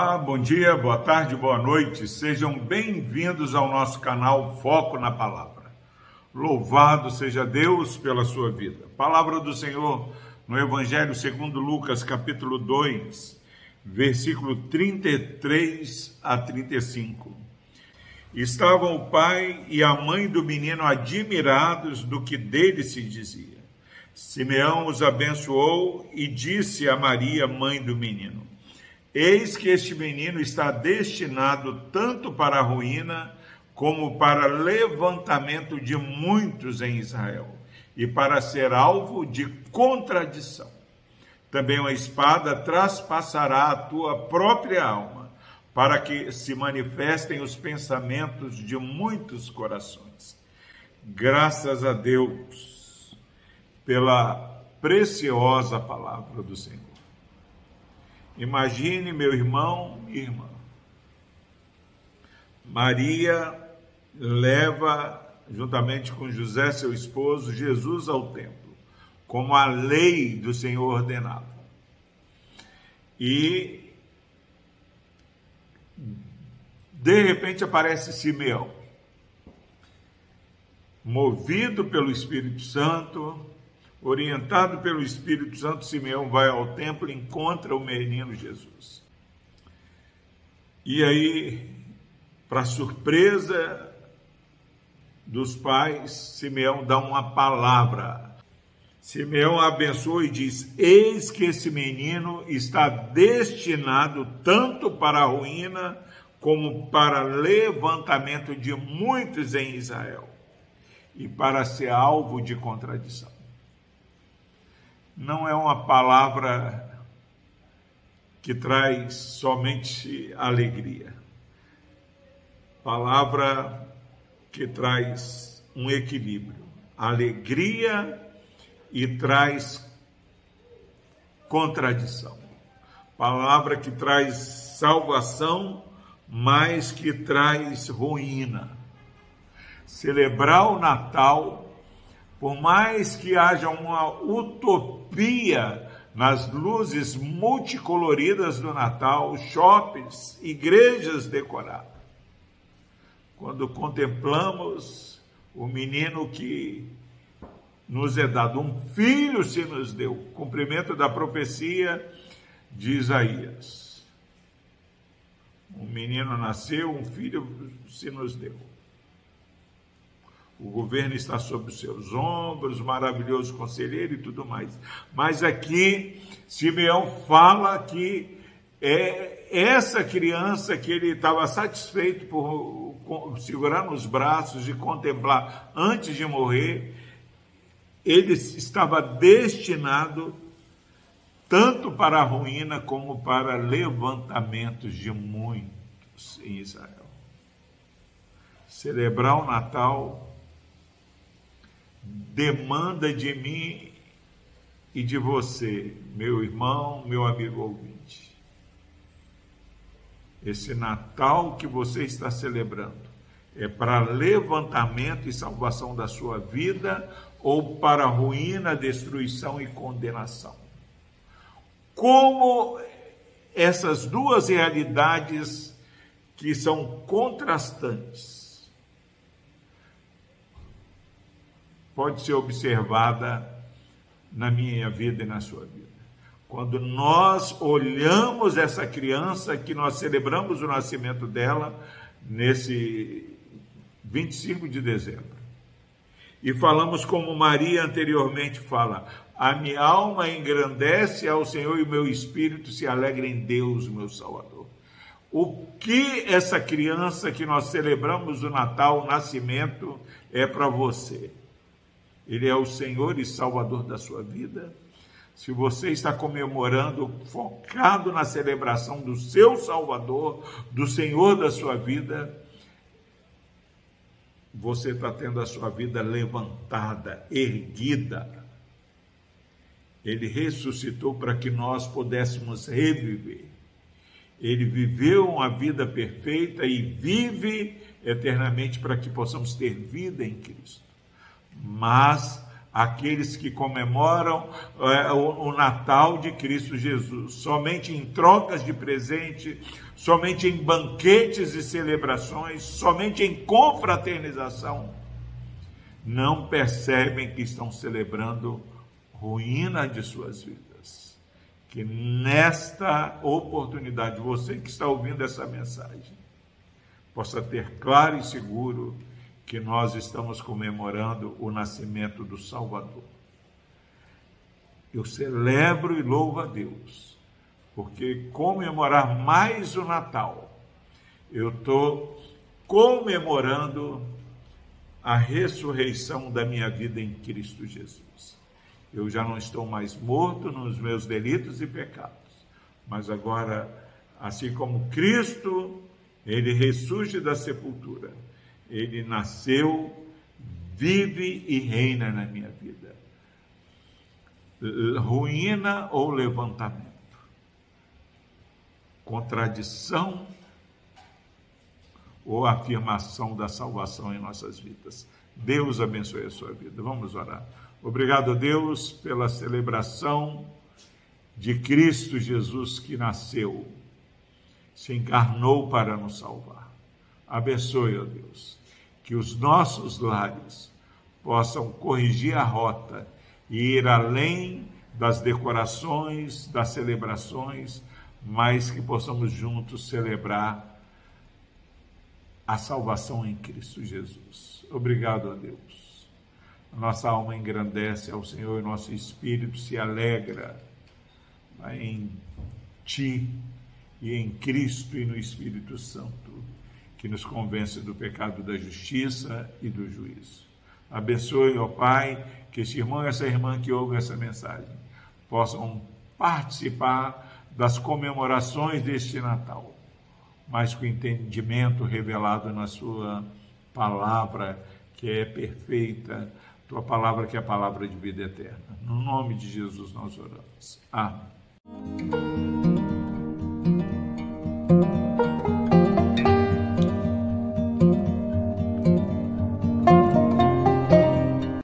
Bom dia, boa tarde, boa noite. Sejam bem-vindos ao nosso canal Foco na Palavra. Louvado seja Deus pela sua vida. Palavra do Senhor no Evangelho segundo Lucas, capítulo 2, versículo 33 a 35. Estavam o pai e a mãe do menino admirados do que dele se dizia. Simeão os abençoou e disse a Maria, mãe do menino: Eis que este menino está destinado tanto para a ruína como para levantamento de muitos em Israel e para ser alvo de contradição. Também uma espada traspassará a tua própria alma, para que se manifestem os pensamentos de muitos corações. Graças a Deus pela preciosa palavra do Senhor. Imagine, meu irmão e irmã, Maria leva, juntamente com José, seu esposo, Jesus ao templo, como a lei do Senhor ordenava. E de repente aparece Simeão, movido pelo Espírito Santo, Orientado pelo Espírito Santo, Simeão vai ao templo e encontra o menino Jesus. E aí, para surpresa dos pais, Simeão dá uma palavra. Simeão abençoa e diz: Eis que esse menino está destinado tanto para a ruína como para levantamento de muitos em Israel e para ser alvo de contradição não é uma palavra que traz somente alegria. Palavra que traz um equilíbrio, alegria e traz contradição. Palavra que traz salvação, mas que traz ruína. Celebrar o Natal por mais que haja uma utopia nas luzes multicoloridas do Natal, shoppings, igrejas decoradas, quando contemplamos o menino que nos é dado, um filho se nos deu, cumprimento da profecia de Isaías. Um menino nasceu, um filho se nos deu o governo está sob os seus ombros, maravilhoso conselheiro e tudo mais. Mas aqui, Simeão fala que é essa criança que ele estava satisfeito por segurar nos braços e contemplar antes de morrer, ele estava destinado tanto para a ruína como para levantamentos de muitos em Israel. Celebrar o Natal demanda de mim e de você, meu irmão, meu amigo ouvinte. Esse Natal que você está celebrando é para levantamento e salvação da sua vida ou para ruína, destruição e condenação? Como essas duas realidades que são contrastantes pode ser observada na minha vida e na sua vida. Quando nós olhamos essa criança que nós celebramos o nascimento dela nesse 25 de dezembro. E falamos como Maria anteriormente fala: a minha alma engrandece ao Senhor e o meu espírito se alegra em Deus, meu Salvador. O que essa criança que nós celebramos o Natal, o nascimento, é para você? Ele é o Senhor e Salvador da sua vida. Se você está comemorando, focado na celebração do seu Salvador, do Senhor da sua vida, você está tendo a sua vida levantada, erguida. Ele ressuscitou para que nós pudéssemos reviver. Ele viveu uma vida perfeita e vive eternamente para que possamos ter vida em Cristo. Mas aqueles que comemoram é, o, o, Natal de Cristo Jesus, somente em trocas de presente, somente em banquetes e celebrações, somente em confraternização, não percebem que estão celebrando ruína de suas vidas. Que nesta oportunidade, você que está ouvindo essa mensagem, possa ter claro e seguro que nós estamos comemorando o nascimento do Salvador. Eu celebro e louvo a Deus, porque comemorar mais o Natal, eu estou comemorando a ressurreição da minha vida em Cristo Jesus. Eu já não estou mais morto nos meus delitos e pecados, mas agora, assim como Cristo, ele ressurge da sepultura ele nasceu, vive e reina na minha vida. Ruína ou levantamento? Contradição ou afirmação da salvação em nossas vidas? Deus abençoe a sua vida. Vamos orar. Obrigado, Deus, pela celebração de Cristo Jesus que nasceu, se encarnou para nos salvar. Abençoe, ó Deus que os nossos lares possam corrigir a rota e ir além das decorações, das celebrações, mas que possamos juntos celebrar a salvação em Cristo Jesus. Obrigado a Deus. Nossa alma engrandece ao Senhor e nosso espírito se alegra em Ti e em Cristo e no Espírito Santo que nos convence do pecado da justiça e do juízo. Abençoe, ó Pai, que esse irmão e essa irmã que ouvem essa mensagem possam participar das comemorações deste Natal, mas com entendimento revelado na Sua palavra, que é perfeita, Tua palavra que é a palavra de vida eterna. No nome de Jesus nós oramos. Amém.